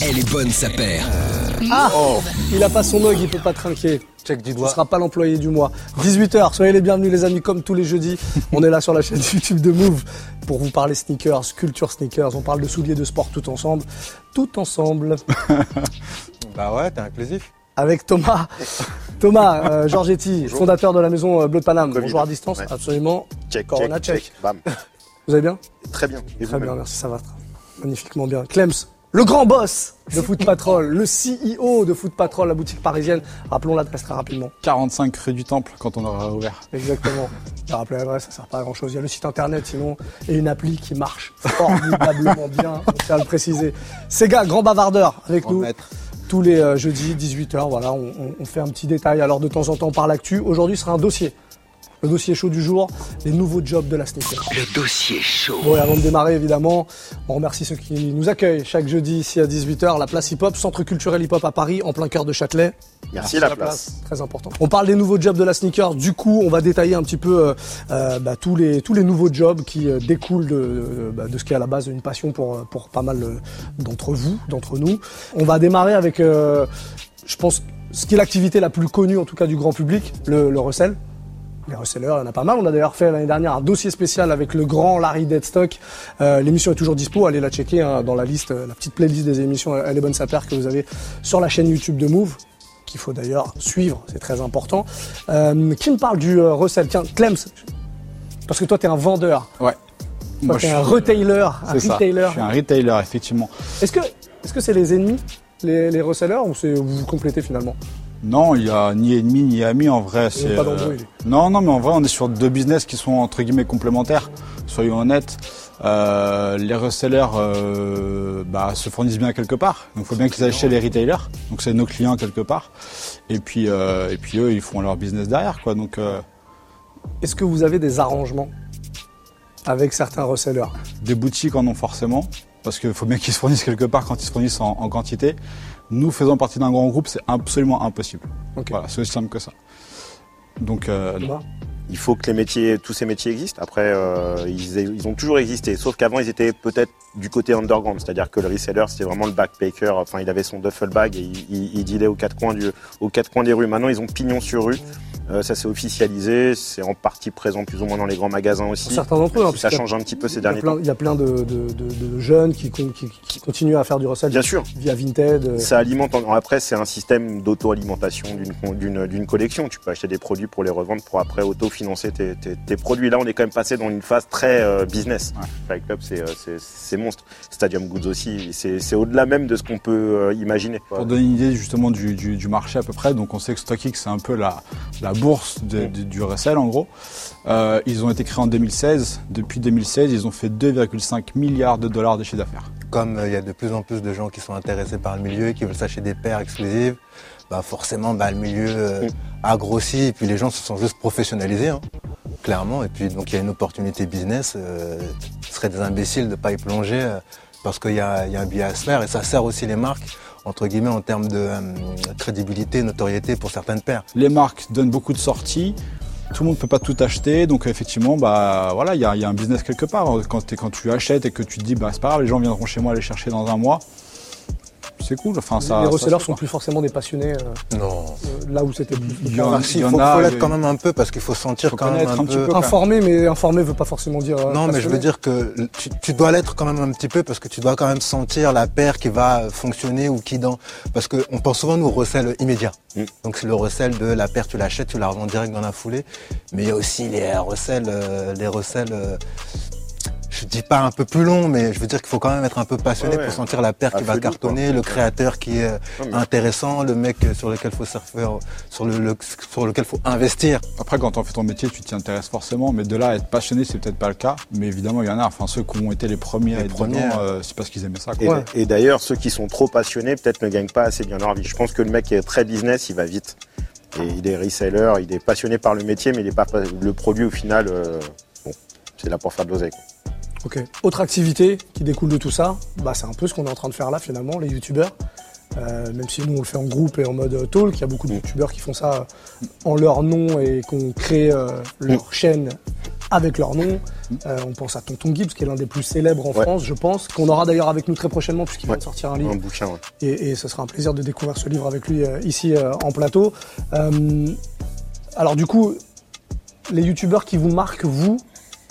Elle est bonne sa paire. Ah Il a pas son mug, il peut pas trinquer. Check du Ce doigt. sera pas l'employé du mois. 18h, soyez les bienvenus les amis, comme tous les jeudis. On est là sur la chaîne YouTube de Move pour vous parler sneakers, culture sneakers. On parle de souliers de sport tout ensemble. Tout ensemble. Bah ouais, t'es inclusif. Avec Thomas. Thomas euh, Giorgetti, Bonjour. fondateur de la maison euh, Bleu de Paname. Covid. Bonjour à distance, Ouais. absolument. Check, Corona check, check. check. Bam. Vous allez bien Très bien. Et Très bien, merci, ça va magnifiquement bien. Clems, le grand boss de Foot Patrol, le CEO de Foot Patrol, la boutique parisienne. Rappelons l'adresse très rapidement. 45 rue du Temple quand on aura ouvert. Exactement. J'ai rappelé l'adresse, ça sert pas à grand chose. Il y a le site internet sinon et une appli qui marche formidablement bien, on tient à le préciser. Sega, grand bavardeur avec Grand nous. maître. Tous les euh, jeudis, 18h, voilà, on, on- on fait un petit détail. Alors de temps en temps, on parle actu. Aujourd'hui, ce sera un dossier. Le dossier chaud du jour, les nouveaux jobs de la sneaker. Le dossier chaud. Bon, et avant de démarrer, évidemment, on remercie ceux qui nous accueillent chaque jeudi ici à 18h, la place hip-hop, centre culturel hip-hop à Paris, en plein cœur de Châtelet. Merci, la place. Très important. On parle des nouveaux jobs de la sneaker. Du coup, on va détailler un petit peu euh, euh, bah, tous, les, tous les nouveaux jobs qui euh, découlent de, de, bah, de ce qui est à la base une passion pour, pour pas mal d'entre vous, d'entre nous. On va démarrer avec, euh, je pense, ce qui est l'activité la plus connue, en tout cas du grand public, le, le recel. Les resellers, il y en a pas mal. On a d'ailleurs fait l'année dernière un dossier spécial avec le grand Larry Deadstock. Euh, L'émission est toujours dispo. Allez la checker hein, dans la liste, euh, la petite playlist des émissions Elle est bonne sa paire que vous avez sur la chaîne YouTube de Move qu'il faut d'ailleurs suivre, c'est très important. Euh, qui me parle du euh, recel? Tiens, Clems, parce que toi, tu es un vendeur. Ouais. Toi, je un suis- retailer, un c'est ça. retailer. Je suis un retailer, effectivement. Est-ce que est-ce que c'est les ennemis, les, les resellers, ou c'est vous vous complétez finalement? Non, il y a ni ennemi ni ami en vrai. C'est pas d'embrouille. Non, non, mais en vrai, on est sur deux business qui sont entre guillemets complémentaires. Soyons honnêtes. Euh, les resellers euh, bah, se fournissent bien quelque part. Donc, il faut bien qu'ils aillent chez les retailers. Donc, c'est nos clients quelque part. Et puis, euh, et puis eux, ils font leur business derrière, quoi. Donc, euh, Est-ce que vous avez des arrangements avec certains resellers? Des boutiques en ont forcément, parce qu'il faut bien qu'ils se fournissent quelque part quand ils se fournissent en, en quantité. Nous, faisant partie d'un grand groupe, c'est absolument impossible. Voilà, c'est aussi simple que ça. Donc, euh, Il faut que les métiers, tous ces métiers existent. Après, euh, ils, ils ont toujours existé. Sauf qu'avant, ils étaient peut-être du côté underground. C'est-à-dire que le reseller, c'était vraiment le backpacker. Enfin, il avait son duffel bag et il, il, il dealait aux quatre coins du, aux quatre coins des rues. Maintenant, ils ont pignon sur rue. Euh, ça s'est officialisé. C'est en partie présent plus ou moins dans les grands magasins aussi. Certains d'entre eux, hein, ça change un petit peu ces derniers plein, temps. il y a plein de, de- de- de jeunes qui, con- qui- qui continuent à faire du recel Bien sûr. via Vinted. euh, Ça alimente. en- Après, c'est un système d'auto-alimentation d'une con- d'une d'une collection. Tu peux acheter des produits pour les revendre pour après auto-financer tes, tes- tes produits. Là, on est quand même passé dans une phase très euh, business. Fight Club, c'est c'est- c'est monstre. Stadium Goods aussi. C'est au-delà même de ce qu'on peut euh, imaginer. Pour donner une idée justement du, du- du marché à peu près, donc on sait que StockX c'est un peu la, la bourse de- de- du resell en gros. Euh, ils ont été créés en 2016. Depuis 2016, ils ont fait 2,5 milliards de dollars de chiffre d'affaires. Comme euh, il y a de plus en plus de gens qui sont intéressés par le milieu et qui veulent s'acheter des paires exclusives, bah forcément bah, le milieu euh, a grossi et puis les gens se sont juste professionnalisés, hein, clairement. Et puis donc il y a une opportunité business. Euh, ce serait des imbéciles de pas y plonger euh, parce qu'il y y a un billet à se faire et ça sert aussi les marques entre guillemets en termes de euh, crédibilité, notoriété pour certaines paires. Les marques donnent beaucoup de sorties. Tout le monde ne peut pas tout acheter, donc effectivement, bah voilà, il y a, un business quelque part. Quand, quand tu achètes et que tu te dis, bah c'est pas grave, les gens viendront chez moi les chercher dans un mois, c'est cool. Enfin, ça, les fait, sont plus forcément des passionnés euh, Non. euh, là où c'était plus. Il y en a- si, il y en faut, l'être mais- quand même un peu parce qu'il faut sentir Faut quand même un, un petit peu. peu. Informé, mais informé veut pas forcément dire. euh, Non, mais je veux dire que tu, tu dois l'être quand même un petit peu parce que tu dois quand même sentir la paire qui va fonctionner ou qui dans. Parce qu'on pense souvent nous recel immédiat. Mm. Donc c'est le recel de la paire, tu l'achètes, tu la revends direct dans la foulée. Mais il y a aussi les recels, euh, les recels. Je dis pas un peu plus long, mais je veux dire qu'il faut quand même être un peu passionné Ouais, ouais. pour sentir la paire qui va cartonner, quoi. le créateur qui est Non, intéressant, le mec sur lequel faut surfer, sur le, le- sur lequel faut investir. Après, quand on fait ton métier, tu t'y intéresses forcément, mais de là à être passionné, c'est peut-être pas le cas. Mais évidemment, il y en a. Enfin, ceux qui ont été les premiers à Les être premiers, euh, c'est parce qu'ils aimaient ça. Quoi. Et, Ouais. et d'ailleurs, ceux qui sont trop passionnés, peut-être ne gagnent pas assez bien leur vie. Je pense que le mec qui est très business, il va vite. Et il est reseller, il est passionné par le métier, mais il est pas le produit au final. euh, bon, c'est là pour faire de l'oseille. Ok. Autre activité qui découle de tout ça, bah, c'est un peu ce qu'on est en train de faire là finalement, les youtubeurs. Euh, même si nous on le fait en groupe et en mode talk, il y a beaucoup de youtubeurs qui font ça euh, en leur nom et qui ont créé euh, leur chaîne avec leur nom. Euh, on pense à Tonton Gibbs, qui est l'un des plus célèbres en Ouais. France, je pense, qu'on aura d'ailleurs avec nous très prochainement, puisqu'il vient Ouais. de sortir un livre. Un bouquin, ouais. Et, et ce sera un plaisir de découvrir ce livre avec lui euh, ici euh, en plateau. Euh, alors du coup, les youtubeurs qui vous marquent, vous,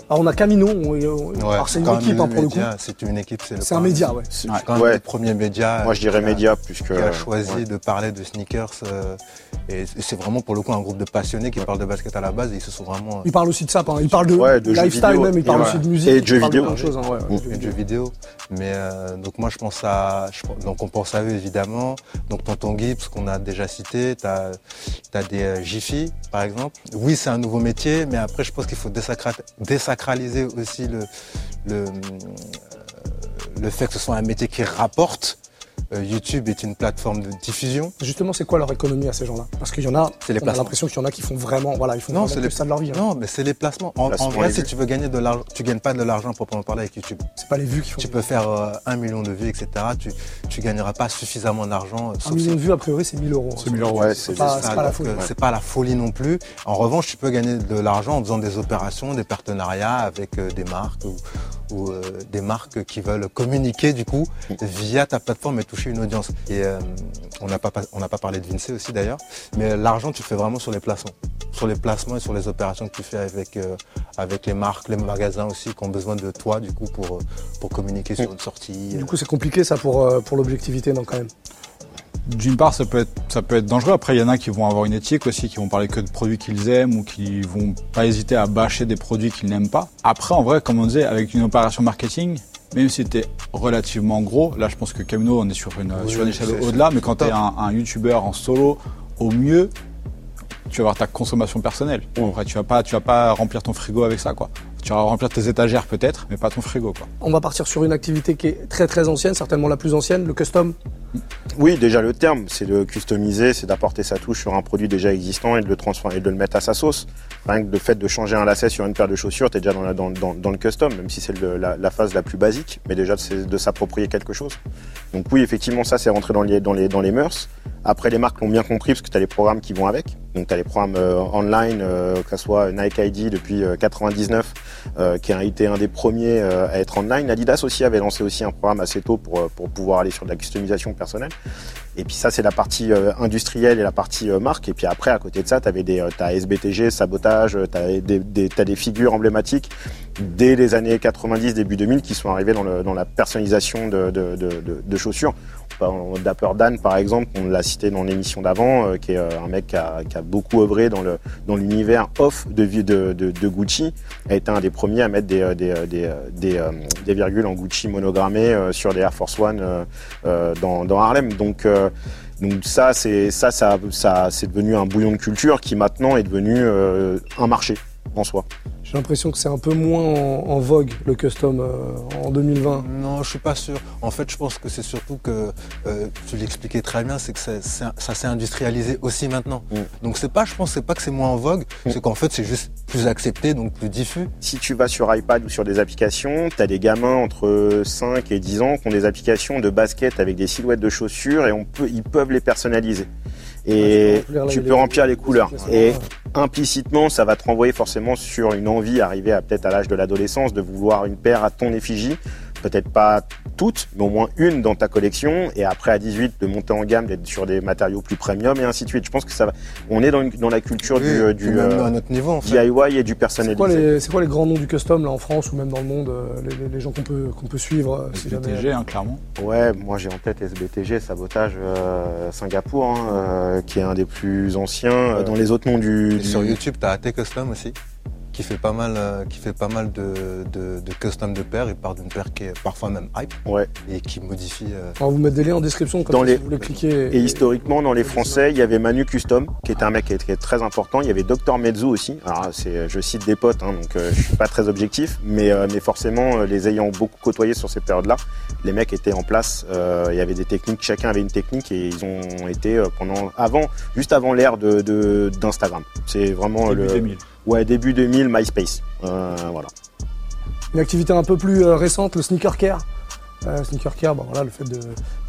alors on a Camino, on- on- alors c'est une équipe hein, pour le coup. C'est une équipe, c'est le C'est un média, ouais. C'est Ouais. quand même Ouais. le premier média. Moi, je dirais média, puisque. Qui a choisi ouais. de parler de sneakers. euh, et c'est vraiment pour le coup un groupe de passionnés qui parlent de basket à la base et ils se sont vraiment. Il parle aussi de ça, hein. il parle de, Ouais, de jeux lifestyle vidéo. même, il parle Et aussi de musique, Et de jeux vidéo. plein de choses, hein, et de jeux vidéo. Mais euh, donc moi je pense à, je donc on pense à eux évidemment. Donc Tonton Gibbs qu'on a déjà cité, t'as as des euh, Jiffy par exemple. Oui c'est un nouveau métier, mais après je pense qu'il faut désacra- aussi le le, le fait que ce soit un métier qui rapporte. Euh, YouTube est une plateforme de diffusion. Justement, c'est quoi leur économie à ces gens-là? Parce qu'il y en a, C'est les on a l'impression qu'il y en a qui font vraiment, voilà, ils font Non, vraiment les- ça de leur vie. hein. Non, mais c'est les placements. En, vrai, si vues. tu veux gagner de l'argent, tu gagnes pas de l'argent proprement parler avec YouTube. C'est pas les vues qui font. Tu peux faire euh, un million de vues, etc. Tu, tu gagneras pas suffisamment d'argent. euh, Un million de vues, a priori, c'est 1000 euros. hein. C'est 1000 euros. Ouais, C'est c'est pas, ça, c'est pas la folie. C'est pas la folie non plus. En revanche, tu peux gagner de l'argent en faisant des opérations, des partenariats avec euh, des marques ou, ou, euh, des marques qui veulent communiquer du coup via ta plateforme et toucher une audience. Et euh, on n'a pas on n'a pas parlé de Vinci aussi d'ailleurs, mais l'argent tu le fais vraiment sur les placements, sur les placements et sur les opérations que tu fais avec euh, avec les marques, les magasins aussi qui ont besoin de toi du coup pour pour communiquer sur une sortie. Du coup, c'est compliqué ça pour, pour l'objectivité, non, quand même? D'une part, ça peut être, ça peut être dangereux. Après, il y en a qui vont avoir une éthique aussi, qui vont parler que de produits qu'ils aiment ou qui vont pas hésiter à bâcher des produits qu'ils n'aiment pas. Après, en vrai, comme on disait, avec une opération marketing, même si c'était relativement gros, là, je pense que Camino, on est sur une, Oui, sur une échelle au-delà, mais quand tu es top. un, un YouTuber en solo, au mieux, tu vas avoir ta consommation personnelle. Bon, après, tu vas pas, tu vas pas remplir ton frigo avec ça, quoi. Tu vas remplir tes étagères peut-être, mais pas ton frigo, quoi. On va partir sur une activité qui est très très ancienne, certainement la plus ancienne, le custom. Oui, déjà le terme, c'est de customiser, c'est d'apporter sa touche sur un produit déjà existant et de le transformer et de le mettre à sa sauce. Rien que le fait de changer un lacet sur une paire de chaussures, t'es déjà dans, la- dans, dans, dans le custom, même si c'est le- la, la phase la plus basique, mais déjà c'est de s'approprier quelque chose. Donc oui, effectivement, ça c'est rentré dans les, dans, les, dans les mœurs. Après, les marques l'ont bien compris parce que tu as les programmes qui vont avec. Donc tu as les programmes euh, online, euh, que ce soit Nike ID depuis euh, 99, euh, qui a été un des premiers euh, à être online. Adidas aussi avait lancé aussi un programme assez tôt pour, euh, pour pouvoir aller sur de la customisation personnelle. Et puis ça, c'est la partie euh, industrielle et la partie euh, marque. Et puis après, à côté de ça, tu avais des, euh, t'as SBTG, sabotage, tu as des, des, figures emblématiques dès les années 90, début 2000 qui sont arrivées dans, le, dans la personnalisation de, de, de, de, chaussures. Dapper Dan, par exemple, on l'a cité dans l'émission d'avant, qui est un mec qui a, qui a beaucoup œuvré dans dans l'univers off de, de, de, de Gucci, a été un des premiers à mettre des, des, des, des, virgules en Gucci monogrammées sur des Air Force One dans, dans Harlem. Donc donc ça, c'est ça, ça, devenu un bouillon de culture qui maintenant est devenu euh, un marché en soi. J'ai l'impression que c'est un peu moins en, en vogue le custom euh, en 2020. Non, je suis pas sûr. En fait, je pense que c'est surtout que euh, tu l'expliquais très bien, c'est que c'est- c'est- ça s'est industrialisé aussi maintenant. Mm. Donc c'est pas, je pense, c'est pas que c'est moins en vogue, c'est qu'en fait c'est juste plus accepté, donc plus diffus. Si tu vas sur iPad ou sur des applications, tu as des gamins entre 5 et 10 ans qui ont des applications de basket avec des silhouettes de chaussures et on peut, ils peuvent les personnaliser. Et Ouais, tu peux remplir les- tu peux les- remplir les couleurs. Et implicitement, ça va te renvoyer forcément sur une envie, arrivée à peut-être à l'âge de l'adolescence, de vouloir une paire à ton effigie. Peut-être pas toutes, mais au moins une dans ta collection. Et après, à 18, de monter en gamme, d'être sur des matériaux plus premium et ainsi de suite. Je pense que ça va. On est dans, une- dans la culture du, euh, puis du même euh, à notre niveau en fait. DIY et du personnalisé. c'est quoi les grands noms du custom là en France ou même dans le monde, euh, les, les- les gens qu'on peut, qu'on peut suivre euh, si jamais- BTG, hein, clairement. Ouais, moi j'ai en tête SBTG, Sabotage euh, Singapour, hein, euh, qui est un des plus anciens. Euh, Dans les autres noms du, du- sur YouTube, t'as AT Custom aussi, qui fait pas mal, euh, qui fait pas mal de, de, de custom de paires. Il part d'une paire qui est parfois même hype Ouais. et qui modifie. euh, On va vous mettre des liens en description comme Dans les- si vous voulez cliquer. Et historiquement, dans les Français, il y avait Manu Custom, qui était un mec qui était très important. Il y avait Dr Mezzo aussi. Alors, c'est, je cite des potes, hein, donc euh, je suis pas très objectif, mais, euh, mais forcément, euh, les ayant beaucoup côtoyés sur ces périodes-là, les mecs étaient en place. euh, il y avait des techniques, chacun avait une technique, et ils ont été euh, pendant, avant, juste avant l'ère de, de- d'Instagram. C'est vraiment Début le 2000. Ouais début 2000 MySpace. Euh, voilà. Une activité un peu plus euh, récente, le sneaker care. Euh, sneaker care, bah, voilà, le fait de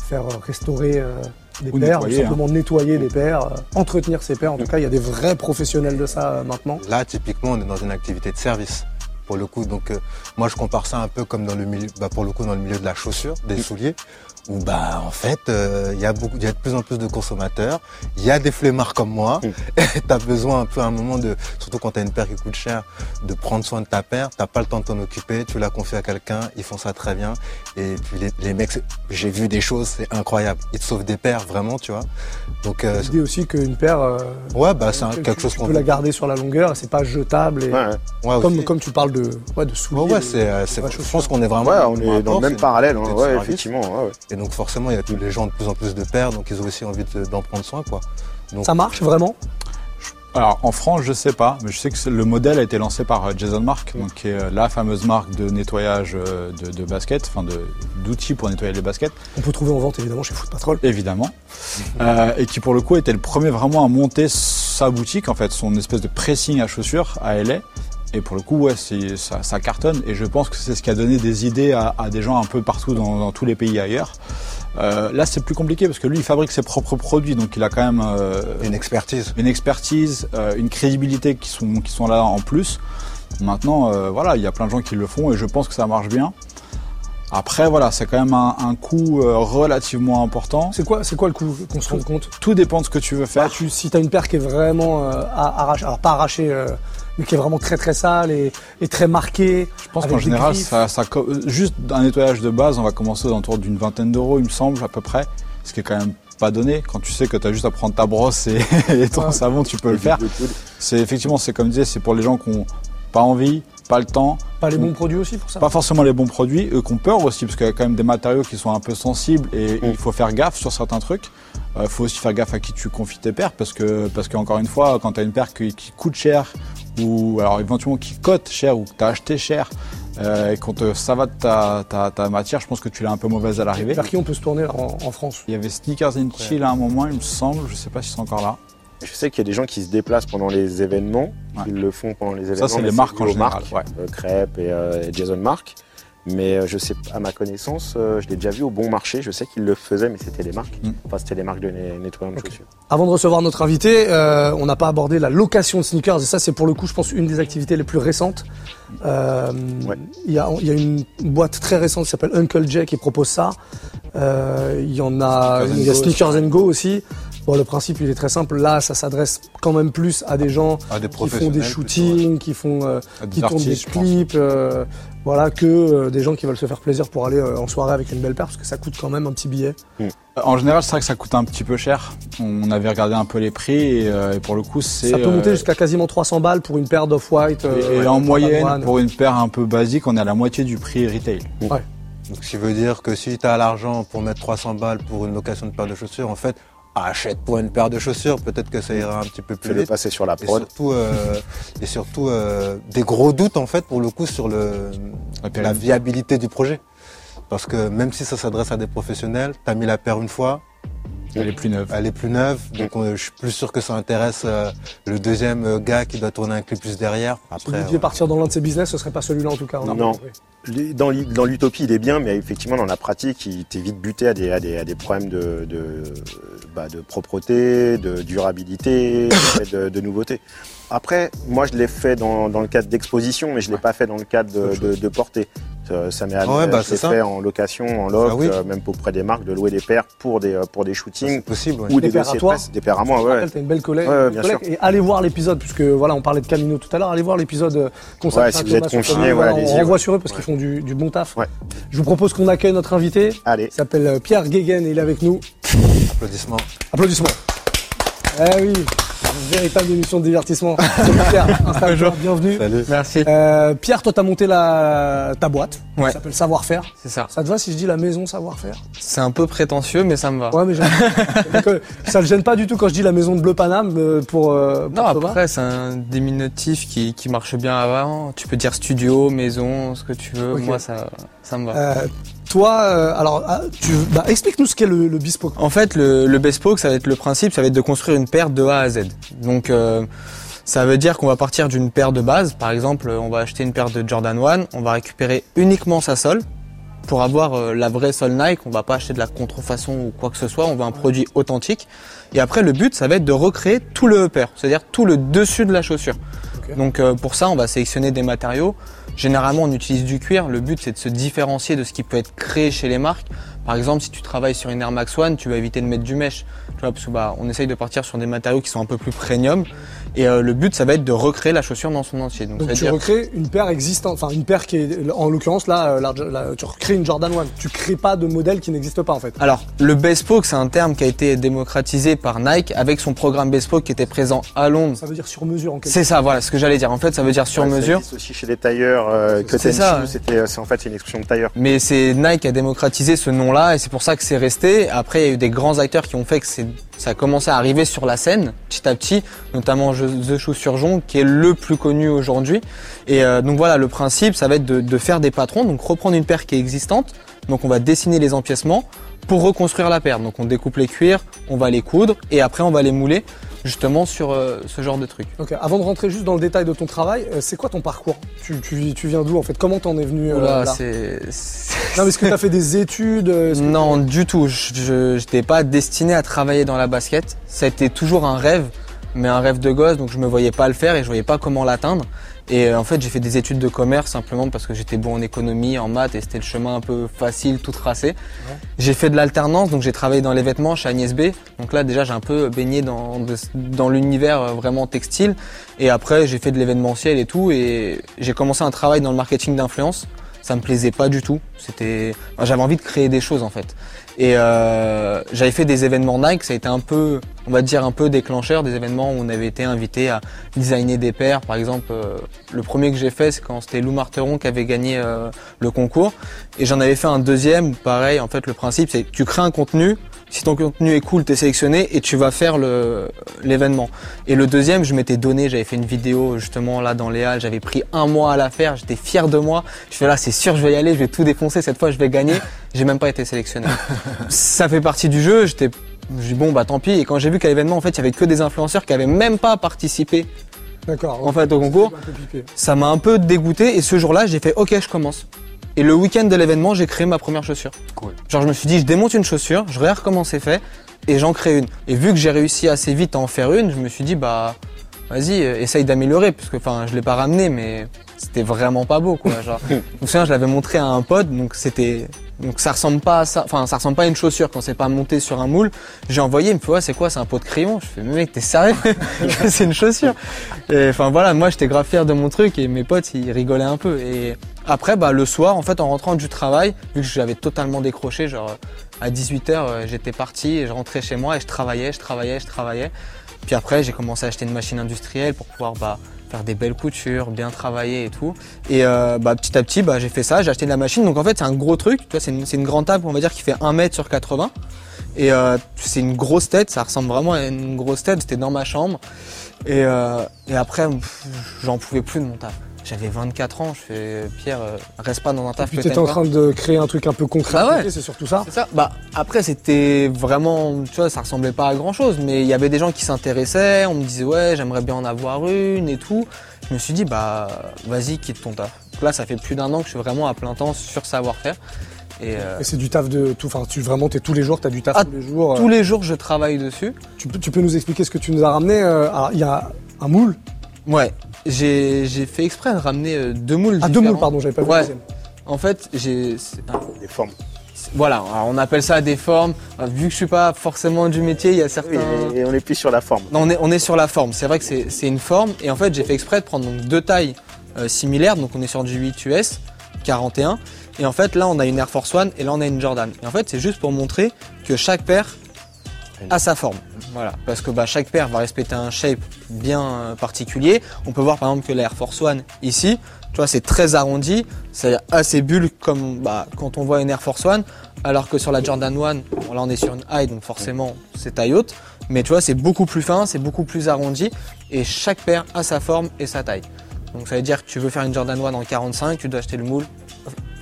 faire restaurer euh, des Ou paires, nettoyer, simplement nettoyer des paires, euh, entretenir ces paires. En tout cas, il y a des vrais professionnels de ça euh, maintenant. Là, typiquement, on est dans une activité de service. pour le coup. Donc euh, moi je compare ça un peu comme dans le milieu, bah, pour le coup dans le milieu de la chaussure, des souliers, où bah en fait euh, il y a beaucoup, il y a de plus en plus de consommateurs, il y a des flemmards comme moi, t'as besoin un peu à un moment de, surtout quand t'as une paire qui coûte cher, de prendre soin de ta paire, t'as pas le temps de t'en occuper, tu la confies à quelqu'un, ils font ça très bien, et puis les, les mecs, j'ai vu des choses, c'est incroyable, ils te sauvent des paires vraiment, tu vois. Donc euh, L'idée aussi qu'une paire, euh, ouais bah c'est quelque chose qu'on peux la garder sur la longueur, c'est pas jetable. Et, Ouais, ouais. Ouais, comme, comme tu parles de, ouais, de souliers. Ouais, ouais, c'est, je pense qu'on est vraiment. Ouais, on est dans le même parallèle, hein, ouais, effectivement. ouais, ouais. Et donc forcément, il y a tous les gens de plus en plus de paires, donc ils ont aussi envie de- d'en prendre soin, quoi. Donc, Ça marche vraiment? Alors en France, je sais pas, mais je sais que le modèle a été lancé par euh, Jason Mark, donc qui est euh, la fameuse marque de nettoyage euh, de, de baskets, enfin d'outils pour nettoyer les baskets, On peut trouver en vente évidemment chez Foot Patrol. évidemment, Euh, et qui pour le coup était le premier vraiment à monter sa boutique, en fait, son espèce de pressing à chaussures à LA. Et pour le coup, ouais, ça, ça cartonne. Et je pense que c'est ce qui a donné des idées à, à des gens un peu partout dans, dans tous les pays ailleurs. Euh, là, c'est plus compliqué parce que lui, il fabrique ses propres produits, donc il a quand même euh, une expertise. une expertise, euh, une crédibilité qui sont, qui sont là en plus. Maintenant, euh, voilà, il y a plein de gens qui le font et je pense que ça marche bien. Après, voilà, c'est quand même un, un coût euh, relativement important. C'est quoi, c'est quoi le coup qu'on se rende compte? Tout dépend de ce que tu veux Bah, faire. tu, Si t'as une paire qui est vraiment euh, à- arrachée, alors pas arrachée, euh, mais qui est vraiment très très sale et, et très marquée. Je pense qu'en général, griffes. ça, ça, co- juste un nettoyage de base, on va commencer aux alentours d'une vingtaine d'euros, il me semble, à peu près. Ce qui est quand même pas donné. Quand tu sais que tu as juste à prendre ta brosse et, et ton Ouais. savon, tu peux le faire. C'est effectivement, c'est comme je disais, c'est pour les gens qui ont pas envie, pas le temps, Pas les bons produits aussi pour ça pas forcément les bons produits, eux qui ont peur aussi, parce qu'il y a quand même des matériaux qui sont un peu sensibles et Mm. il faut faire gaffe sur certains trucs. Il faut aussi faire gaffe à qui tu confies tes paires, parce que parce qu'encore une fois, quand tu as une paire qui, qui coûte cher, ou alors éventuellement qui cote cher, ou que tu as acheté cher, euh, et qu'on te savate ta, ta, ta matière, je pense que tu l'as un peu mauvaise à l'arrivée. Vers qui on peut se tourner en France? Il y avait Sneakers and Chill à un moment, il me semble, je sais pas si c'est encore là. Je sais qu'il y a des gens qui se déplacent pendant les événements. Ouais. Ils le font pendant les événements. Ça, c'est les marques en général. marques, ouais. euh, Crêpe et, euh, et Jason Mark. Mais euh, je sais, à ma connaissance, euh, je l'ai déjà vu au bon marché. Je sais qu'ils le faisaient, mais c'était les marques. Mm. Enfin, c'était les marques de nettoyants de chaussures. Avant de recevoir notre invité, euh, on n'a pas abordé la location de sneakers et ça c'est pour le coup je pense une des activités les plus récentes. Euh, Ouais. Il y, a, il y a une boîte très récente qui s'appelle Uncle Jay qui propose ça. Euh, il y en a, Sneakers y a Go Sneakers and Go aussi. Bon, le principe il est très simple. Là, ça s'adresse quand même plus à des gens À des qui font des shootings, qui font, euh, qui tournent des clips, euh, voilà, que euh, des gens qui veulent se faire plaisir pour aller euh, en soirée avec une belle paire parce que ça coûte quand même un petit billet. Euh, En général, c'est vrai que ça coûte un petit peu cher. On avait regardé un peu les prix et, euh, et pour le coup, c'est. Ça peut monter euh, jusqu'à quasiment 300 balles pour une paire d'off-white. Et, et en ouais, moyenne, One. pour une paire un peu basique, on est à la moitié du prix retail. Donc, ce qui veut dire que si tu as l'argent pour mettre 300 balles pour une location de paire de chaussures, en fait, achète pour une paire de chaussures. Peut-être que ça ira un petit peu plus vite. passer sur la Et prod. surtout, euh, et surtout euh, des gros doutes en fait pour le coup sur le, La viabilité du projet. Parce que même si ça s'adresse à des professionnels, tu as mis la paire une fois, Elle est plus neuve. elle est plus neuve, donc euh, je suis plus sûr que ça intéresse euh, le deuxième euh, gars qui doit tourner un clip plus derrière. Si vous Après, deviez euh, partir dans l'un de ces business, ce serait pas celui-là en tout cas. a Non. Dans l'utopie, il est bien, mais effectivement, dans la pratique, il t'est vite buté à des, à des, à des problèmes de, de, bah, de propreté, de durabilité, de, de nouveauté. Après, moi, je l'ai fait dans, dans le cadre d'exposition, mais je l'ai pas fait dans le cadre de, de, de portée. Ça, ça m'est arrivé, Ouais, bah, je c'est l'ai ça. fait en location, en loft, Ah oui. euh, même auprès des marques, de louer des paires pour des, euh, pour des shootings possible. ouais. ou Des des, paires à dossiers de toi presse, des paires à moi, ouais. t'as une belle collègue. Ouais, bien collègue. sûr. Et allez voir l'épisode, puisque voilà, on parlait de Camino tout à l'heure. Allez voir l'épisode euh, consacré Ouais, à si vous êtes Thomas sur confiné, Camino. voilà, on allez-y, renvoie sur eux parce qu'ils font du, du bon taf. Je vous propose qu'on accueille notre invité. Allez, Il s'appelle Pierre Guéguen et il est avec nous. Applaudissements. Applaudissements. Eh oui, véritable émission de divertissement. Pierre, installe-toi, bienvenue. Salut. Merci. Euh, Pierre, toi, t'as monté la, ta boîte. Ouais. Ça s'appelle Savoir-faire. C'est ça. Ça te va si je dis la maison Savoir-faire? C'est un peu prétentieux, mais ça me va. Ouais, mais j'aime. Ça le gêne pas du tout quand je dis la maison de Bleu Paname euh, pour. euh, pour Non, Thomas. après, c'est un diminutif qui, qui marche bien avant. Tu peux dire studio, maison, ce que tu veux. Moi, ça, ça me va. Euh, toi, euh, alors, ah, tu, bah, explique-nous ce qu'est le, le bespoke. En fait, le, le bespoke, ça va être le principe, ça va être de construire une paire de A à Z. Donc, euh, ça veut dire qu'on va partir d'une paire de base. Par exemple, on va acheter une paire de Jordan 1, on va récupérer uniquement sa sole pour avoir euh, la vraie sole Nike. On va pas acheter de la contrefaçon ou quoi que ce soit. On veut un produit authentique. Et après, le but, ça va être de recréer tout le upper, c'est-à-dire tout le dessus de la chaussure. Donc, euh, pour ça, on va sélectionner des matériaux Généralement, on utilise du cuir. Le but, c'est de se différencier de ce qui peut être créé chez les marques. Par exemple, si tu travailles sur une Air Max One, tu vas éviter de mettre du mesh. Tu vois, parce que bah, on essaye de partir sur des matériaux qui sont un peu plus premium. Et euh, le but, ça va être de recréer la chaussure dans son entier. Donc, ça tu dire- recrées une paire existante, enfin une paire qui est, en l'occurrence là, euh, la- la- tu recrées une Jordan 1. Tu crées pas de modèle qui n'existe pas en fait. Alors, le bespoke, c'est un terme qui a été démocratisé par Nike avec son programme bespoke qui était présent à Londres. Ça veut dire sur mesure en quelque C'est ça, voilà, ce que j'allais dire. En fait, ça veut dire sur Ouais, ça mesure. existe aussi chez les tailleurs, euh, que C'est ça, c'était, c'est en fait une expression de tailleur. Mais c'est Nike qui a démocratisé ce nom-là et c'est pour ça que c'est resté. Après, il y a eu des grands acteurs qui ont fait que ça a commencé à arriver sur la scène petit à petit, notamment The Chaussure-Jon qui est le plus connu aujourd'hui. Et euh, donc voilà, le principe, ça va être de, de faire des patrons, donc reprendre une paire qui est existante. Donc on va dessiner les empiècements pour reconstruire la paire. Donc on découpe les cuirs, on va les coudre et après on va les mouler justement sur euh, ce genre de truc. Ok, avant de rentrer juste dans le détail de ton travail, euh, c'est quoi ton parcours? Tu, tu, tu viens d'où en fait? Comment t'en es venu euh, là? c'est- Non, mais est-ce que t'as fait des études Non, du tout. Je n'étais pas destiné à travailler dans la basket. Ça a été toujours un rêve, mais un rêve de gosse, donc je me voyais pas le faire et je voyais pas comment l'atteindre. Et euh, en fait, j'ai fait des études de commerce simplement parce que j'étais bon en économie, en maths et c'était le chemin un peu facile, tout tracé. J'ai fait de l'alternance, donc j'ai travaillé dans les vêtements chez Agnès B. Donc là, déjà, j'ai un peu baigné dans, dans l'univers euh, vraiment textile. Et après, j'ai fait de l'événementiel et tout. Et j'ai commencé un travail dans le marketing d'influence. Ça me plaisait pas du tout. C'était, j'avais envie de créer des choses en fait. Et euh, j'avais fait des événements Nike. Ça a été un peu, on va dire un peu déclencheur, des événements où on avait été invité à designer des paires. Par exemple, euh, le premier que j'ai fait, c'est quand c'était Lou Marteron qui avait gagné euh, le concours. Et j'en avais fait un deuxième. Pareil, en fait, le principe, c'est que tu crées un contenu. Si ton contenu est cool, t'es sélectionné et tu vas faire l'événement. Et le deuxième, je m'étais donné, j'avais fait une vidéo justement là dans les halles, j'avais pris un mois à la faire, j'étais fier de moi. Je fais là, c'est sûr, je vais y aller, je vais tout défoncer cette fois, je vais gagner. J'ai même pas été sélectionné. Ça fait partie du jeu. J'étais, je dis bon bah tant pis. Et quand j'ai vu qu'à l'événement, en fait, il y avait que des influenceurs qui avaient même pas participé D'accord. en fait au concours ça m'a un peu dégoûté et ce jour-là, j'ai fait OK, je commence. Et le week-end de l'événement, j'ai créé ma première chaussure. Cool. Genre, je me suis dit, je démonte une chaussure, je regarde comment c'est fait et j'en crée une. Et vu que j'ai réussi assez vite à en faire une, je me suis dit, bah, vas-y, euh, essaye d'améliorer, parce que, enfin, je l'ai pas ramené, mais c'était vraiment pas beau, quoi. Genre, je me souviens, je l'avais montré à un pote, donc c'était, donc ça ressemble pas à ça, enfin, ça ressemble pas à une chaussure quand c'est pas monté sur un moule. J'ai envoyé, il me fait, ouais, c'est quoi, c'est un pot de crayon? Je fais, mais mec, t'es sérieux? c'est une chaussure. Et enfin voilà, moi j'étais grave fier de mon truc et mes potes ils rigolaient un peu. Et après, bah, le soir, en fait, en rentrant du travail, vu que j'avais totalement décroché, genre à 18h, j'étais parti et je rentrais chez moi et je travaillais, je travaillais, je travaillais. Puis après, j'ai commencé à acheter une machine industrielle pour pouvoir bah, faire des belles coutures, bien travailler et tout. Et euh, bah, petit à petit, bah, j'ai fait ça, j'ai acheté de la machine. Donc en fait, c'est un gros truc. C'est une, grande table, on va dire, qui fait 1 mètre sur 80. Et euh, c'est une grosse tête, ça ressemble vraiment à une grosse tête. C'était dans ma chambre. Et, euh, et après, j'en pouvais plus de mon taf. J'avais 24 ans, je fais Pierre, euh, reste pas dans un Et taf puis t'étais t'aimes en train de créer un truc un peu concret. Ah ouais. C'est surtout ça. Ça. Bah après c'était vraiment, tu vois, ça ressemblait pas à grand chose, mais il y avait des gens qui s'intéressaient. On me disait ouais, j'aimerais bien en avoir une et tout. Je me suis dit bah vas-y quitte ton taf. Donc là ça fait plus d'un an que je suis vraiment à plein temps sur savoir-faire. Et euh, Et c'est du taf de tout. Enfin, tu vraiment, t'es tous les jours, t'as du taf Ah, tous les jours. euh. tous les jours je travaille dessus. Tu, peux, tu peux nous expliquer ce que tu nous as ramené euh, il y a un moule. Ouais, j'ai j'ai fait exprès de ramener euh, deux moules. Ah, deux moules, pardon, j'avais pas vu Ouais. le deuxième. En fait j'ai c'est- Des formes. voilà, on appelle ça des formes. Euh, Vu que je suis pas forcément du métier, il y a certains. Oui, et on est plus sur la forme. Non, on est, on est sur la forme. C'est vrai que c'est c'est une forme. Et en fait, j'ai fait exprès de prendre donc deux tailles euh, similaires. Donc, on est sur du 8 US 41. Et en fait, là, on a une Air Force One et là, on a une Jordan. Et en fait, c'est juste pour montrer que chaque paire a sa forme. Voilà. Parce que bah, chaque paire va respecter un shape bien euh, particulier. On peut voir par exemple que la Air Force One ici, tu vois, c'est très arrondi. C'est assez bulle comme bah, quand on voit une Air Force One. Alors que sur la Jordan 1, bon, là on est sur une high, donc forcément c'est taille haute. Mais tu vois, c'est beaucoup plus fin, c'est beaucoup plus arrondi. Et chaque paire a sa forme et sa taille. Donc ça veut dire que tu veux faire une Jordan 1 en 45, tu dois acheter le moule.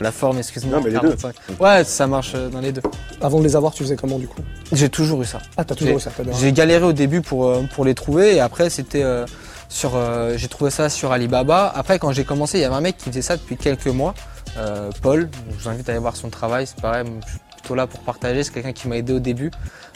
La forme, excuse-moi. Non, mais les deux. 45. Ouais, ça marche euh, dans les deux. Avant de les avoir, tu faisais comment du coup? J'ai toujours eu ça. Ah, t'as toujours eu ça, t'as bien. J'ai galéré au début pour, euh, pour les trouver et après c'était euh, sur euh, j'ai trouvé ça sur Alibaba. Après quand j'ai commencé, il y avait un mec qui faisait ça depuis quelques mois, euh, Paul. Je vous invite à aller voir son travail, c'est pareil. Plutôt là pour partager. C'est quelqu'un qui m'a aidé au début,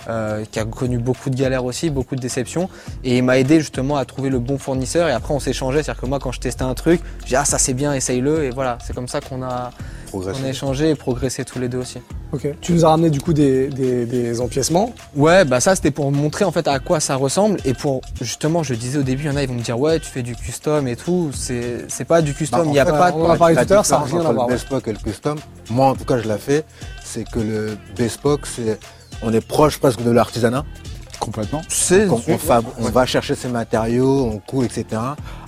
euh, qui a connu beaucoup de galères aussi, beaucoup de déceptions. Et il m'a aidé justement à trouver le bon fournisseur. Et après, on s'échangeait. C'est-à-dire que moi, quand je testais un truc, je dis ah ça c'est bien, essaye-le. Et voilà, c'est comme ça qu'on a, on a échangé et progressé tous les deux aussi. Ok. Tu nous as ramené du coup des, des, des empiècements. Ouais, bah ça c'était pour montrer en fait à quoi ça ressemble et pour justement, je disais au début, il y en a ils vont me dire ouais, tu fais du custom et tout, c'est c'est pas du custom, Bah, il y a fait, pas on en a parlé tout à l'heure, ça n'a rien à voir. Et le custom, moi en tout cas je l'ai fait, c'est que le bespoke, c'est on est proche presque de l'artisanat. Complètement. c'est on, fab- on va chercher ses matériaux, on coud, etc.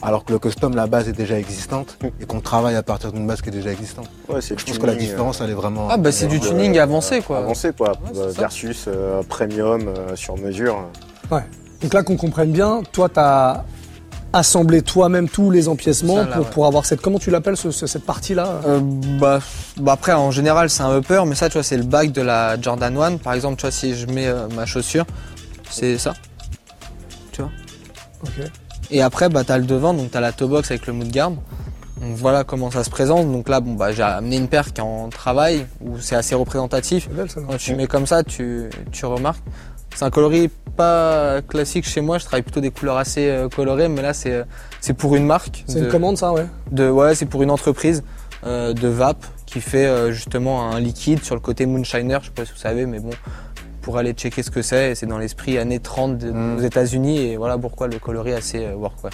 Alors que le custom, la base est déjà existante et qu'on travaille à partir d'une base qui est déjà existante. Ouais, c'est Je pense que la différence, elle est vraiment. Ah bah c'est du euh, tuning avancé quoi. Avancé quoi, Ouais, euh, versus euh, premium euh, sur mesure. Ouais. Donc là, qu'on comprenne bien, toi, tu as assemblé toi-même tous les empiècements Ça, là, pour, ouais. pour avoir cette. Comment tu l'appelles ce- ce- cette partie-là Euh, bah, bah après en général c'est un upper mais ça tu vois c'est le bac de la Jordan 1 par exemple tu vois si je mets euh, ma chaussure c'est ça Ok. et après bah t'as le devant donc t'as la toe box avec le mouthguard donc voilà comment ça se présente donc là bon bah j'ai amené une paire qui est en travail où c'est assez représentatif belle ça. Quand tu mets comme ça, tu, tu remarques. C'est un coloris pas classique chez moi. Je travaille plutôt des couleurs assez euh, colorées, mais là c'est euh, c'est pour une marque. C'est de- une commande, ça, ouais. de ouais, c'est pour une entreprise euh, de vape qui fait euh, justement un liquide sur le côté moonshiner. Je sais pas si vous savez, mais bon, pour aller checker ce que c'est, c'est dans l'esprit années 30 de- Mm. aux États-Unis et voilà pourquoi le coloris assez euh, workwear.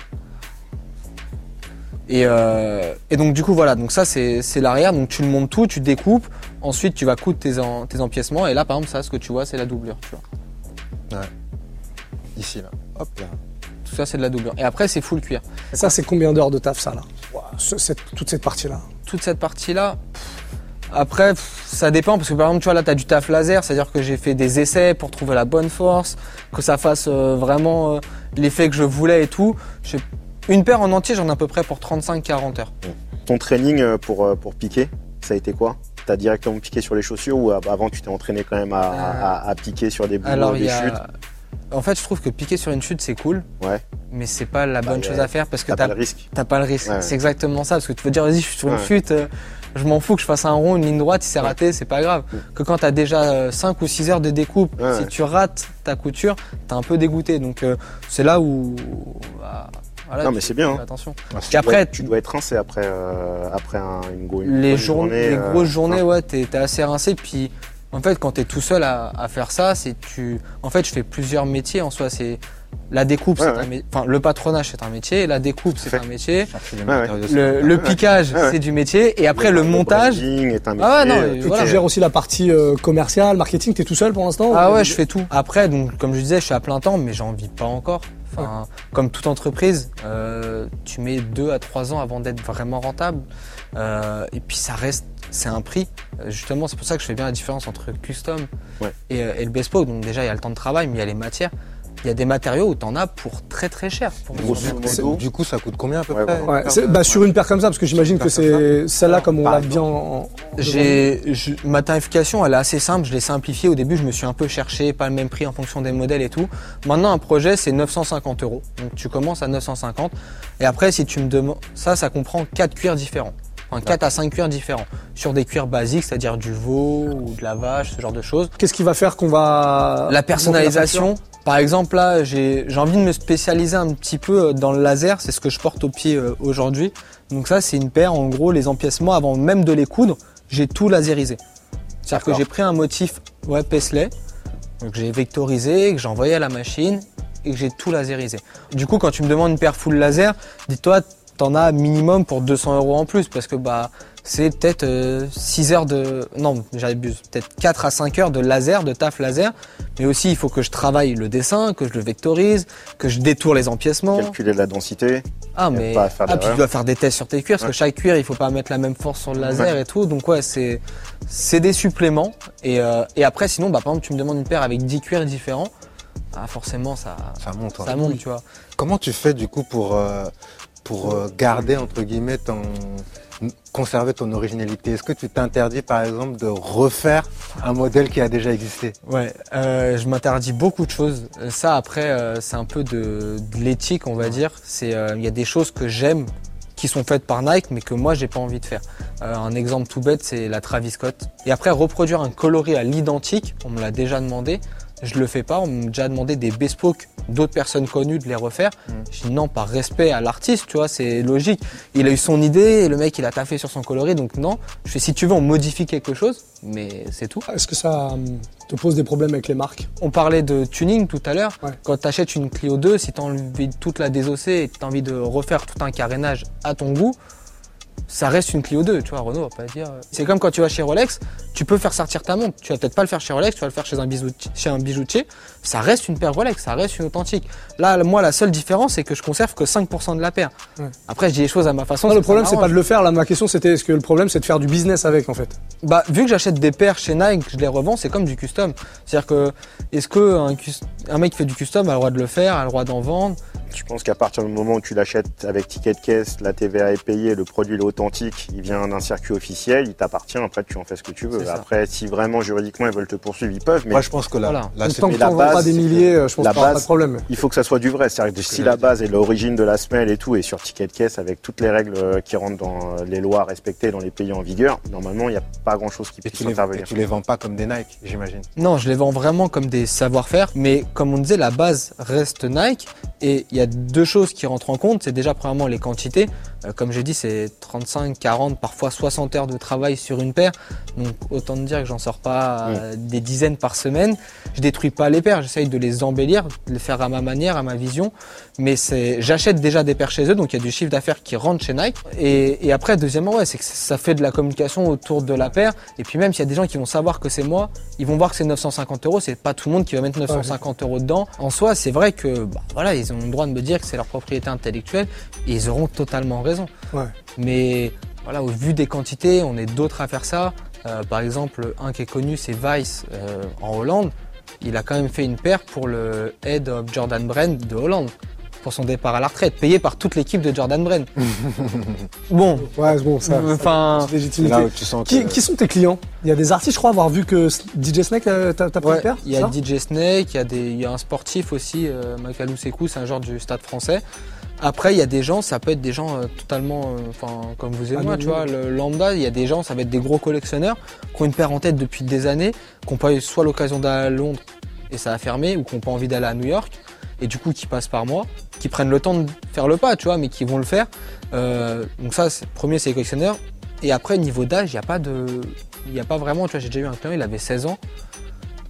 Et, euh, et donc du coup voilà, donc ça c'est c'est l'arrière, donc tu le montes tout, tu découpes, ensuite tu vas coudre tes, en- tes empiècements et là par exemple ça ce que tu vois c'est la doublure, tu vois. Ici, là. Hop là. Tout ça c'est de la doublure. Et après c'est full cuir. Ça, c'est combien d'heures de taf, ça, là Ce- cette- Toute cette partie-là. toute cette partie-là, après, pff, ça dépend parce que par exemple, tu vois, là, tu as du taf laser, c'est-à-dire que j'ai fait des essais pour trouver la bonne force, que ça fasse euh, vraiment euh, l'effet que je voulais et tout. J'ai- Une paire en entier, j'en ai à peu près pour 35-40 heures. Ton training pour, euh, pour piquer, ça a été quoi T'as directement piqué sur les chaussures ou av- avant tu t'es entraîné quand même à, à- à piquer sur des il des a... chutes? En fait, je trouve que piquer sur une chute, c'est cool, Ouais, mais c'est pas la bonne y a- chose à faire parce que t'as pas le risque. t'as pas le risque. Ouais. C'est exactement ça, parce que tu peux dire, vas-y, je suis sur une Ouais. chute, euh, je m'en fous que je fasse un rond, une ligne droite, si c'est raté, c'est pas grave. Que quand t'as déjà 5 ou 6 heures de découpe, si tu rates ta couture, t'es un peu dégoûté. Donc euh, c'est là où. bah, voilà, Non, mais c'est bien, hein. Attention. Tu Puis dois après, être- tu dois être rincé après, euh, après un- une, gros- une les, bonne journées, les euh, grosses journées, hein. ouais, t'es t'es assez rincé. Puis en fait, quand t'es tout seul à, à faire ça, c'est tu. En fait, je fais plusieurs métiers en soi. C'est la découpe, Ouais, c'est ouais. un enfin le patronage, c'est un métier. La découpe, c'est un métier. Ouais, Le, le piquage, c'est du métier. Et après, le montage. branding est un métier. Ah ouais, non, euh, et Et voilà. tu gères aussi la partie euh, commerciale, marketing, t'es tout seul pour l'instant Ah ou- ouais, je fais tout. Après, donc, comme je disais, je suis à plein temps, mais j'en vis pas encore. Enfin, Comme toute entreprise, euh, tu mets deux à trois ans avant d'être vraiment rentable. Euh, et puis ça reste, c'est un prix. Euh, justement, c'est pour ça que je fais bien la différence entre custom Ouais. et, et le bespoke. Donc déjà, il y a le temps de travail, mais il y a les matières. Il y a des matériaux où tu en as pour très très cher. Pour modo. Du coup, ça coûte combien à peu Ouais, près Ouais, une bah, sur une paire comme ça, parce que j'imagine que c'est celle-là comme on l'a bien en. en- J'ai, je- ma tarification, elle est assez simple. Je l'ai simplifiée. Au début, je me suis un peu cherché, pas le même prix en fonction des modèles et tout. Maintenant, un projet, c'est 950 euros. Donc, tu commences à 950. Et après, si tu me demandes, ça, ça comprend quatre cuirs différents. Enfin, 4 à 5 cuirs différents. Sur des cuirs basiques, c'est-à-dire du veau ou de la vache, ce genre de choses. Qu'est-ce qui va faire qu'on va. La personnalisation. Par exemple, là, j'ai envie de me spécialiser un petit peu dans le laser. C'est ce que je porte au pied euh, aujourd'hui. Donc ça, c'est une paire. En gros, les empiècements, avant même de les coudre, j'ai tout laserisé. C'est-à-dire que j'ai pris un motif ouais, Paisley, donc j'ai vectorisé, que j'ai envoyé à la machine et que j'ai tout laserisé. Du coup, quand tu me demandes une paire full laser, dis-toi, t'en as minimum pour 200 euros en plus parce que bah c'est peut-être 6 heures de... Non, j'abuse. Peut-être 4 à 5 heures de laser, de taf laser. Mais aussi, il faut que je travaille le dessin, que je le vectorise, que je détourne les empiècements. Calculer la densité. Ah, mais... pas à faire ah, puis tu dois faire des tests sur tes cuirs, parce Ouais. que chaque cuir, il faut pas mettre la même force sur le laser Ouais. et tout. Donc ouais, c'est c'est des suppléments. Et, euh, et après, sinon, bah, par exemple, tu me demandes une paire avec 10 cuirs différents. Ah, forcément, ça, Ça monte. ouais. ça monte, tu vois. Comment tu fais du coup pour, euh, pour euh, garder entre guillemets ton conserver ton originalité Est-ce que tu t'interdis par exemple de refaire un modèle qui a déjà existé? Ouais, euh, je m'interdis beaucoup de choses. Euh, Ça, après, euh, c'est un peu de, de l'éthique, on va dire. C'est, euh, il y a des choses que j'aime qui sont faites par Nike, mais que moi j'ai pas envie de faire. Un exemple tout bête, c'est la Travis Scott. Et après reproduire un coloris à l'identique, on me l'a déjà demandé. Je le fais pas. On m'a déjà demandé des bespoke d'autres personnes connues de les refaire. Mm. Je dis non, par respect à l'artiste, tu vois, c'est logique. Il a eu son idée et le mec il a taffé sur son coloris, donc non. Je fais si tu veux, on modifie quelque chose, mais c'est tout. Est-ce que ça hum, te pose des problèmes avec les marques? On parlait de tuning tout à l'heure. Ouais. Quand tu achètes une Clio 2, si tu as envie de toute la désosser et tu as envie de refaire tout un carénage à ton goût, ça reste une Clio 2, tu vois, Renault va pas dire. euh. C'est comme quand tu vas chez Rolex, tu peux faire sortir ta montre. Tu vas peut-être pas le faire chez Rolex, tu vas le faire chez un, bijoutier, chez un bijoutier. Ça reste une paire Rolex, ça reste une authentique. Là, moi, la seule différence, c'est que je conserve que 5% de la paire. Ouais. Après, je dis les choses à ma façon. Non, le problème, c'est pas de le faire. Là, ma question, c'était est-ce que le problème, c'est de faire du business avec, en fait? Bah, vu que j'achète des paires chez Nike, je les revends, c'est comme du custom. C'est-à-dire que, est-ce que un, cus- un mec qui fait du custom a le droit de le faire, a le droit d'en vendre? Je pense qu'à partir du moment où tu l'achètes avec ticket de caisse, la TVA est payée, le produit est authentique, il vient d'un circuit officiel, il t'appartient, après tu en fais ce que tu veux. Après, si vraiment juridiquement ils veulent te poursuivre, ils peuvent, mais Moi, je pense que là, Voilà. là, Tant que la pas base, des milliers, euh, je pense la qu'il n'y aura pas base- de problème. il faut que ça soit du vrai. C'est-à-dire que si la base et l'origine de la semelle et tout est sur ticket de caisse avec toutes les règles euh, qui rentrent dans euh, les lois respectées dans les pays en vigueur, normalement il n'y a pas grand-chose qui et puisse tu, les, et intervenir. tu les vends pas comme des Nike, j'imagine. Non, je les vends vraiment comme des savoir-faire, mais comme on disait, la base reste Nike. Et il y a deux choses qui rentrent en compte. C'est déjà premièrement les quantités. Euh, comme j'ai dit, c'est 35, 40, parfois 60 heures de travail sur une paire. Donc autant te dire que j'en sors pas euh, des dizaines par semaine. Je détruis pas les paires, j'essaye de les embellir, de les faire à ma manière, à ma vision. Mais c'est, j'achète déjà des paires chez eux, donc il y a du chiffre d'affaires qui rentre chez Nike. Et, et après, deuxièmement, ouais, c'est que ça fait de la communication autour de la paire. Et puis même s'il y a des gens qui vont savoir que c'est moi, ils vont voir que c'est 950 euros. C'est pas tout le monde qui va mettre 950 euros dedans. En soi, c'est vrai que, bah, voilà, ils ont le droit de me dire que c'est leur propriété intellectuelle et ils auront totalement raison. Ouais. Mais voilà, au vu des quantités, on est d'autres à faire ça. Euh, par exemple, un qui est connu, c'est Vice euh, en Hollande. Il a quand même fait une paire pour le Head of Jordan Brand de Hollande pour son départ à la retraite, payé par toute l'équipe de Jordan Brand. bon, Ouais, c'est bon, ça. enfin, légitimité. C'est là où tu sens que. Qui, qui sont tes clients? Il y a des artistes, je crois, avoir vu que DJ Snake, euh, t'as t'as pris Ouais, une paire il y a DJ Snake, il y a des, il y a un sportif aussi, euh, Makalou Sekou, c'est un genre du Stade Français. Après, il y a des gens, ça peut être des gens euh, totalement, euh, enfin, comme vous et moi, tu vois, le lambda. Il y a des gens, ça va être des gros collectionneurs qui ont une paire en tête depuis des années, qui n'ont pas eu soit l'occasion d'aller à Londres et ça a fermé, ou qui n'ont pas envie d'aller à New York, et du coup qui passent par moi, qui prennent le temps de faire le pas, tu vois, mais qui vont le faire. Euh, donc ça, premier, c'est les collectionneurs. Et après, niveau d'âge, il n'y a pas de, il n'y a pas vraiment, tu vois, j'ai déjà eu un client, il avait 16 ans.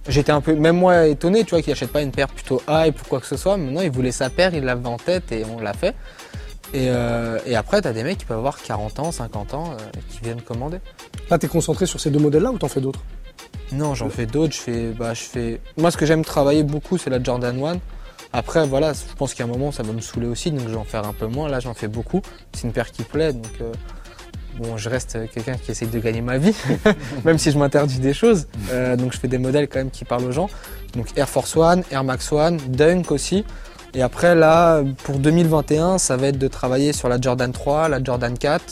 J'étais un peu, même moi, étonné, tu vois, qu'il achète pas une paire plutôt hype ou quoi que ce soit. Maintenant, il voulait sa paire, il l'avait en tête et on l'a fait. Et, euh, et après, t'as des mecs qui peuvent avoir 40 ans, 50 ans, euh, qui viennent commander. Là, t'es concentré sur ces deux modèles-là ou t'en fais d'autres? Non, j'en fais d'autres. Je fais, bah, je fais. Moi, ce que j'aime travailler beaucoup, c'est la Jordan 1. Après, voilà, je pense qu'à un moment, ça va me saouler aussi, donc je vais en faire un peu moins. Là, j'en fais beaucoup. C'est une paire qui plaît, donc euh, bon, je reste quelqu'un qui essaye de gagner ma vie, même si je m'interdis des choses. Euh, donc, je fais des modèles quand même qui parlent aux gens. Donc, Air Force One, Air Max One, Dunk aussi. Et après, là, pour 2021, ça va être de travailler sur la Jordan 3, la Jordan 4.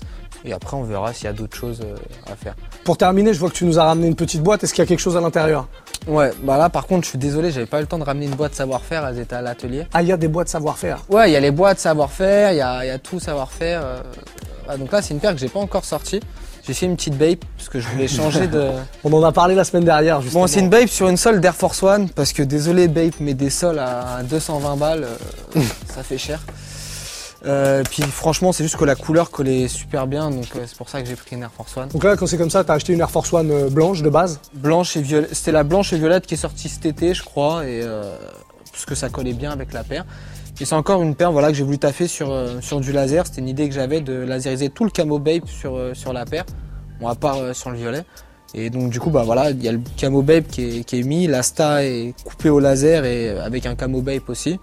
Et après, on verra s'il y a d'autres choses euh, à faire. Pour terminer, je vois que tu nous as ramené une petite boîte. Est-ce qu'il y a quelque chose à l'intérieur? Ouais, bah là par contre, je suis désolé, j'avais pas eu le temps de ramener une boîte savoir-faire, elles étaient à l'atelier. Ah, il y a des boîtes savoir-faire. Ouais, il y a les boîtes savoir-faire, il y a, il y a tout savoir-faire. euh, ouais, donc là, c'est une paire que j'ai pas encore sortie. J'ai fait une petite babe parce que je voulais changer de. On en a parlé la semaine dernière, justement. Bon, c'est une babe sur une sole d'Air Force One parce que désolé, babe, mais des sols à 220 balles, euh, ça fait cher. Euh, puis franchement, c'est juste que la couleur collait super bien, donc euh, c'est pour ça que j'ai pris une Air Force One. Donc là, quand c'est comme ça, t'as acheté une Air Force One euh, blanche de base? Blanche et violette. C'était la blanche et violette qui est sortie cet été, je crois, et euh, parce que ça collait bien avec la paire. Et c'est encore une paire, voilà, que j'ai voulu taffer sur sur du laser. C'était une idée que j'avais de laseriser tout le camo babe sur sur la paire, bon à part sur le violet. Et donc du coup, bah voilà, il y a le camo babe qui est, qui est mis, l'asta est coupé au laser et avec un camo babe aussi.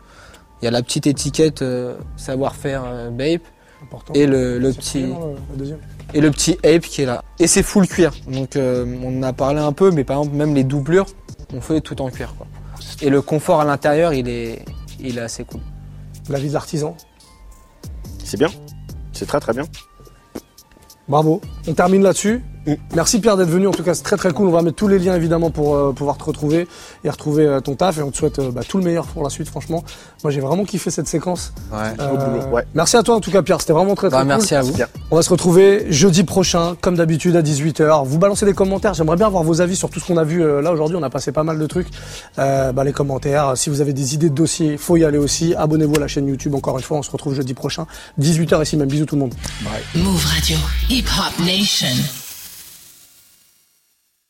Il y a la petite étiquette euh, savoir-faire euh, babe Important. et le, petit euh, et le petit ape qui est là. Et c'est full cuir. Donc euh, on en a parlé un peu, mais par exemple même les doublures, on fait tout en cuir quoi. Et le confort à l'intérieur, il est, il est assez cool. La vie de l'artisan. C'est bien. C'est très très bien. Bravo. On termine là-dessus. Merci Pierre d'être venu. En tout cas, c'est très très cool. On va mettre tous les liens évidemment pour euh, pouvoir te retrouver et retrouver euh, ton taf. Et on te souhaite euh, bah, tout le meilleur pour la suite. Franchement, moi j'ai vraiment kiffé cette séquence. Ouais. Euh, boulot, ouais. Merci à toi en tout cas Pierre. C'était vraiment très très Bah, cool. merci à vous. Bien. On va se retrouver jeudi prochain, comme d'habitude à 18h. Vous balancez des commentaires. J'aimerais bien avoir vos avis sur tout ce qu'on a vu euh, là aujourd'hui. On a passé pas mal de trucs. Euh, bah, les commentaires. Si vous avez des idées de dossiers, faut y aller aussi. Abonnez-vous à la chaîne YouTube. Encore une fois, on se retrouve jeudi prochain, 18h ici même. Bisous tout le monde. Move Radio. Hip Hop Nation.